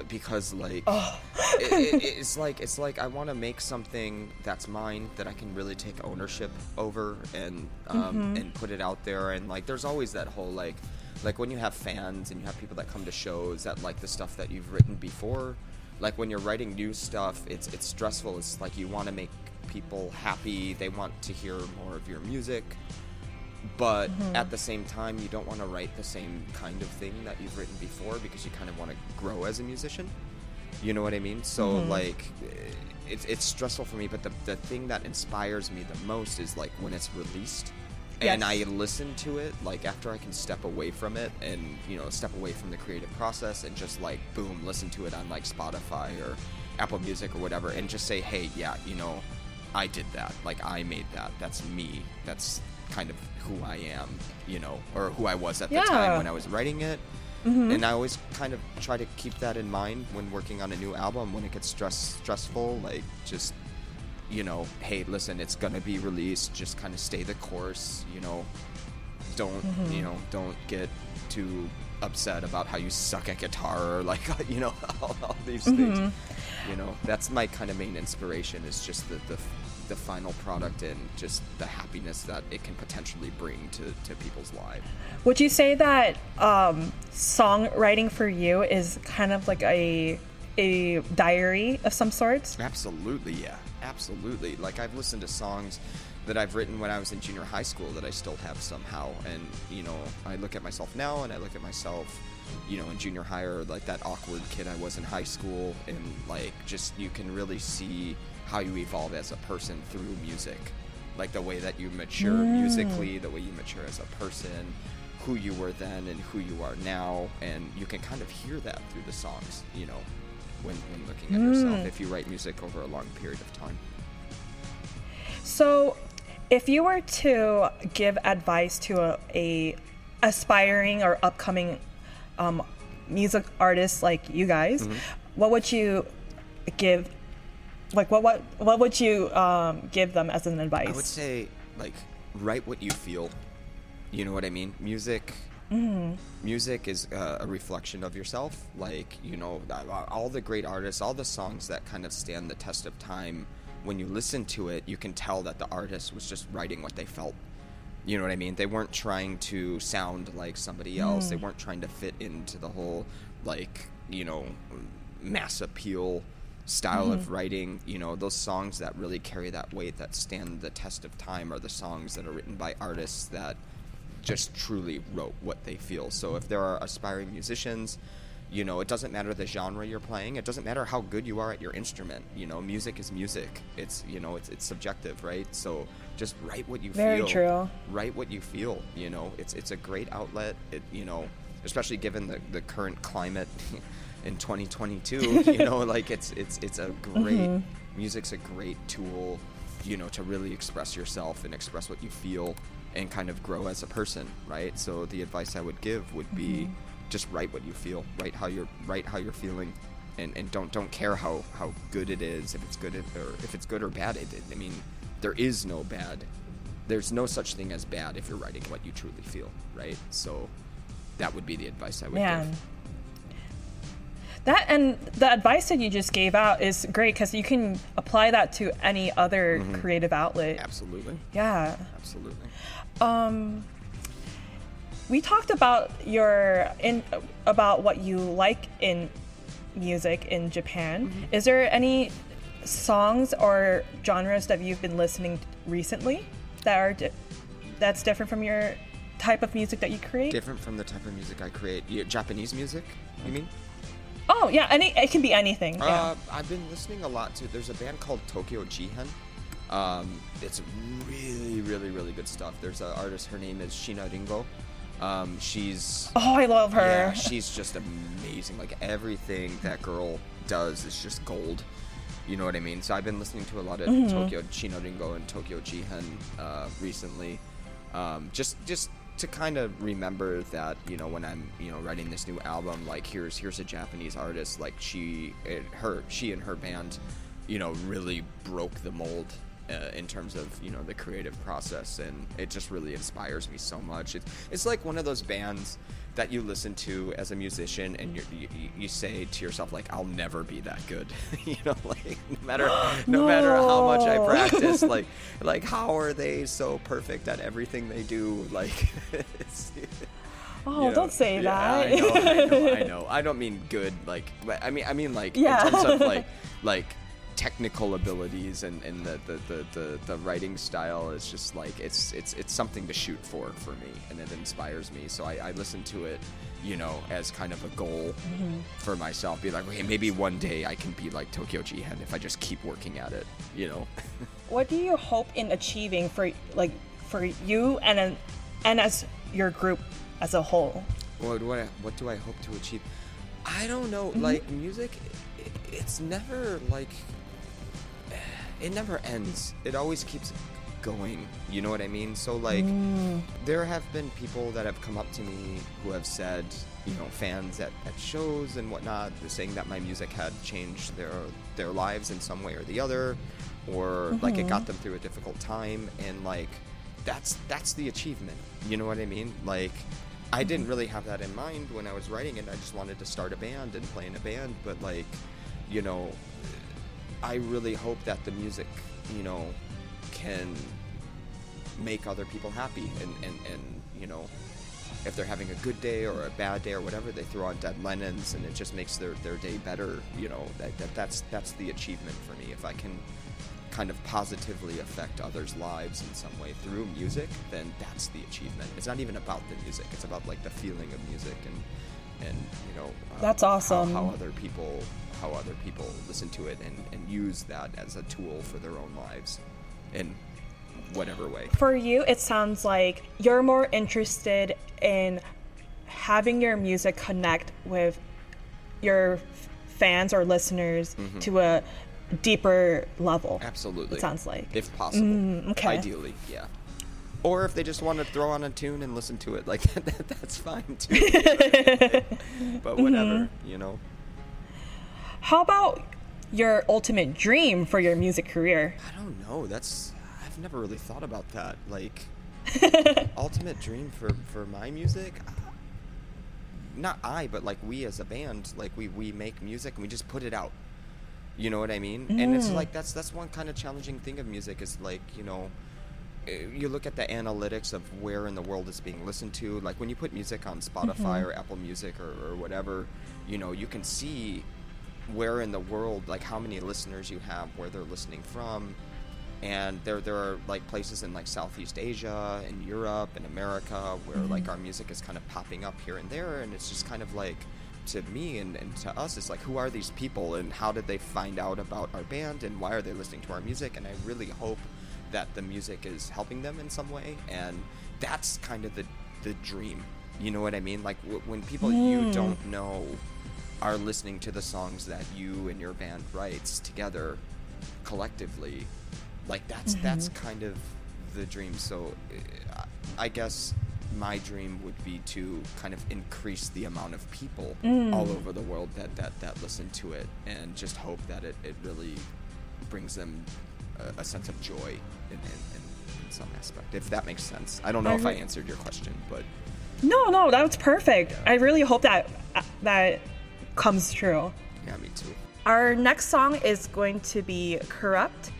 because like Oh. it, it, it's like it's like I want to make something that's mine that I can really take ownership over and um, Mhm. and put it out there and like there's always that whole like like when you have fans and you have people that come to shows that like the stuff that you've written before like when you're writing new stuff it's it's stressful it's like you want to make people happy they want to hear more of your music but Mhm. at the same time you don't want to write the same kind of thing that you've written before because you kind of want to grow as a musician. You know what i mean? So Mhm. like it's, it's stressful for me but the, the thing that inspires me the most is like when it's released and i listen to it like after i can step away from it and you know step away from the creative process and just like boom listen to it on like spotify or apple music or whatever and just say hey yeah you know i did that. Like i made that. That's me. That's kind of who i am you know or who i was at the time when i was writing it Mhm. and i always kind of try to keep that in mind when working on a new album when it gets stress stressful like just you know, hey, listen, it's gonna be released. Just kind of stay the course. You know, don't Mhm. you know, don't get too upset about how you suck at guitar or like you know all, all these things. Mhm. You know, that's my kind of main inspiration is just the, the the final product and just the happiness that it can potentially bring to, to people's lives. Would you say that um, songwriting for you is kind of like a a diary of some sorts? Absolutely, yeah. Absolutely. Like I've listened to songs that I've written when I was in junior high school that I still have somehow. And, you know, I look at myself now and I look at myself, you know, in junior high or like that awkward kid I was in high school. And, like, just you can really see how you evolve as a person through music. Like the way that you mature Mm. musically, the way you mature as a person, who you were then and who you are now. And you can kind of hear that through the songs, you know, when, when looking at yourself Mm. if you write music over a long period of time. So, if you were to give advice to a, a aspiring or upcoming um, music artist like you guys, Mhm. what would you give? Like what what what would you um, give them as an advice? I would say, like, write what you feel. You know what I mean? Music. Mhm. Music is uh, a reflection of yourself. Like, you know, all the great artists, all the songs that kind of stand the test of time. When you listen to it, you can tell that the artist was just writing what they felt. You know what I mean? They weren't trying to sound like somebody else. They Mm. weren't trying to fit into the whole, like, you know, mass appeal style of Mhm. writing. You know, those songs that really carry that weight, that stand the test of time, are the songs that are written by artists that just truly wrote what they feel. So if there are aspiring musicians, you know, it doesn't matter the genre you're playing. It doesn't matter how good you are at your instrument. You know, music is music. It's you know, it's it's subjective, right? So just write what you Very feel. true. Write what you feel. You know, it's it's a great outlet. It you know, especially given the the current climate in 2022. you know, like it's it's it's a great Mhm. music's a great tool. You know, to really express yourself and express what you feel and kind of grow as a person, right? So the advice I would give would be Mhm. Just write what you feel, write how you're write how you're feeling, and, and don't don't care how, how good it is, if it's good or if it's good or bad. It, I mean, there is no bad. There's no such thing as bad if you're writing what you truly feel, right? So that would be the advice I would Man. give. That and the advice that you just gave out is great because you can apply that to any other Mhm. creative outlet. Absolutely. Yeah. Absolutely. Um, we talked about your in about what you like in music in Japan. Mm-hmm. Is there any songs or genres that you've been listening to recently that are di- that's different from your type of music that you create? Different from the type of music I create. Yeah, Japanese music, you mean? Oh yeah, any it can be anything. yeah. Uh, I've been listening a lot to. There's a band called Tokyo Jihen. Um, it's really, really, really good stuff. There's an artist. Her name is Shiina Ringo. Um, she's Oh, I love her. Yeah, she's just amazing. Like everything that girl does is just gold. You know what I mean? So I've been listening to a lot of Mhm. Tokyo Shiina Ringo and Tokyo Jihen uh, recently. Um, just just to kind of remember that you know when I'm you know writing this new album, like here's here's a Japanese artist, like she it, her she and her band, you know, really broke the mold uh, in terms of you know the creative process, and it just really inspires me so much. It's it's like one of those bands that you listen to as a musician, and you you say to yourself like, I'll never be that good, you know, like no matter no, matter how much I practice, like like how are they so perfect at everything they do, like. Oh, you know, don't say yeah, that. I know, I know, I know. I don't mean good, like, but I mean, I mean like Yeah. in terms of like, like technical abilities and, and the, the, the, the, the writing style is just like it's it's it's something to shoot for for me, and it inspires me. So I, I listen to it, you know, as kind of a goal Mhm. for myself. Be like, okay, maybe one day I can be like Tokyo Jihen if I just keep working at it, you know. What do you hope in achieving for like for you and an, and as your group as a whole? What do I what do I hope to achieve? I don't know. Mhm. Like music, it's never like it never ends. It always keeps going. You know what I mean? So like, Mm. there have been people that have come up to me who have said, you know, fans at, at shows and whatnot, saying that my music had changed their their lives in some way or the other. or like it Mhm. got them through a difficult time and like that's that's the achievement you know what i mean like i didn't really have that in mind when i was writing it i just wanted to start a band and play in a band but like you know i really hope that the music you know can make other people happy and and, and you know if they're having a good day or a bad day or whatever they throw on dead lennons and it just makes their, their day better you know that, that that's that's the achievement for me. If i can kind of positively affect others lives in some way through music then that's the achievement. It's not even about the music. It's about like the feeling of music and and you know uh, That's awesome. how, other people how other people listen to it and, and use that as a tool for their own lives in whatever way For you, it sounds like you're more interested in having your music connect with your fans or listeners Mhm. to a deeper level. Absolutely. It sounds like. If possible. Mm, okay. Ideally, yeah. Or if they just want to throw on a tune and listen to it, like that, that's fine too. but whatever, Mm-hmm. you know. How about your ultimate dream for your music career? I don't know. That's I've never really thought about that. Like ultimate dream for for my music. Not I, but like we as a band, like we we make music and we just put it out. You know what I mean? And it's Mm. like that's that's one kind of challenging thing of music is like you know. You look at the analytics of where in the world it's being listened to. Like when you put music on Spotify Mhm. or Apple Music or, or whatever, you know, you can see where in the world, like how many listeners you have, where they're listening from, and there there are like places in like Southeast Asia and Europe and America where like Mhm. our music is kind of popping up here and there, and it's just kind of like to me and, and to us, it's like who are these people and how did they find out about our band and why are they listening to our music? And I really hope that the music is helping them in some way, and that's kind of the the dream. You know what I mean? Like w- when people you Mm. don't know are listening to the songs that you and your band writes together collectively like that's that's Mhm. kind of the dream so uh, i guess my dream would be to kind of increase the amount of people Mm. all over the world that, that that listen to it and just hope that it, it really brings them a, a sense of joy in, in, in, in some aspect if that makes sense i don't know I if i answered your question but No, no, that was perfect. I really hope that uh, that comes true. yeah me too Our next song is going to be Corrupt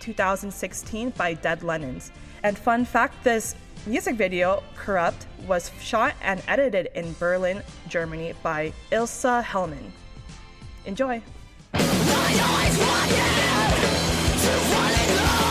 2016 by Dead Lennons. And fun fact this music video, Corrupt, was shot and edited in Berlin, Germany by Ilsa Hellman. Enjoy. will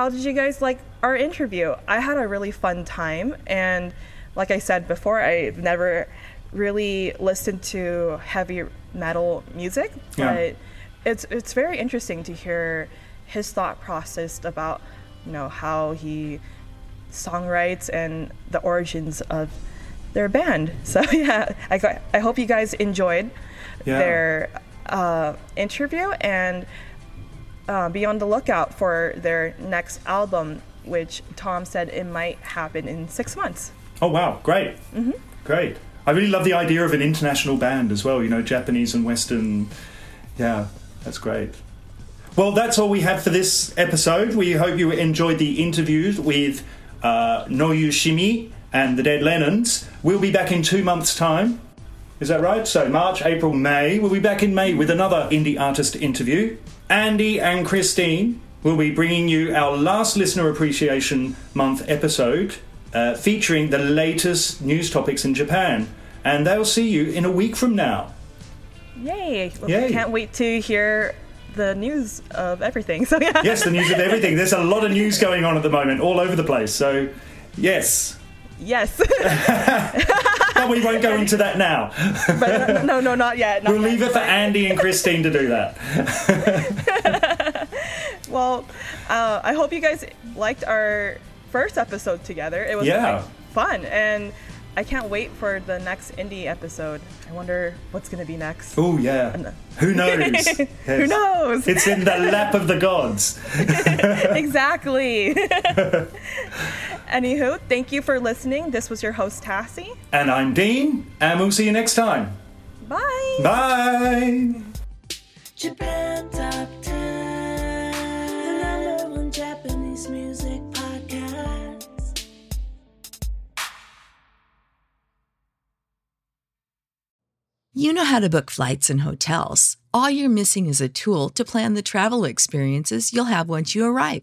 how did you guys like our interview? I had a really fun time, and like I said before, I've never really listened to heavy metal music, Yeah. but it's it's very interesting to hear his thought process about you know how he songwrites and the origins of their band. So yeah, I got, I hope you guys enjoyed Yeah. their uh, interview and uh, be on the lookout for their next album, which Tom said it might happen in six months. Oh wow, great, Mhm. great. I really love the idea of an international band as well. You know, Japanese and Western. Yeah, that's great. Well, that's all we have for this episode. We hope you enjoyed the interviews with uh, Noyu Shimi and the Dead Lennons. We'll be back in two months' time. Is that right? So, March, April, May. We'll be back in May with another indie artist interview. Andy and Christine will be bringing you our last Listener Appreciation Month episode uh, featuring the latest news topics in Japan. And they'll see you in a week from now. Yay! Well, Yay. Can't wait to hear the news of everything. So yeah. Yes, the news of everything. There's a lot of news going on at the moment, all over the place. So, yes. Yes. But we won't go into that now. but no, no, not yet. not we'll yet. leave it for Andy and Christine to do that. Well, uh, I hope you guys liked our first episode together. It was Yeah. fun, and I can't wait for the next indie episode. I wonder what's going to be next. Oh, yeah. Who knows? Who knows? It's in the lap of the gods. exactly. Anywho, thank you for listening. This was your host, Tassie. And I'm Dean, and we'll see you next time. Bye. Bye. Japan Top 10, the number one Japanese music podcast. You know how to book flights and hotels. All you're missing is a tool to plan the travel experiences you'll have once you arrive.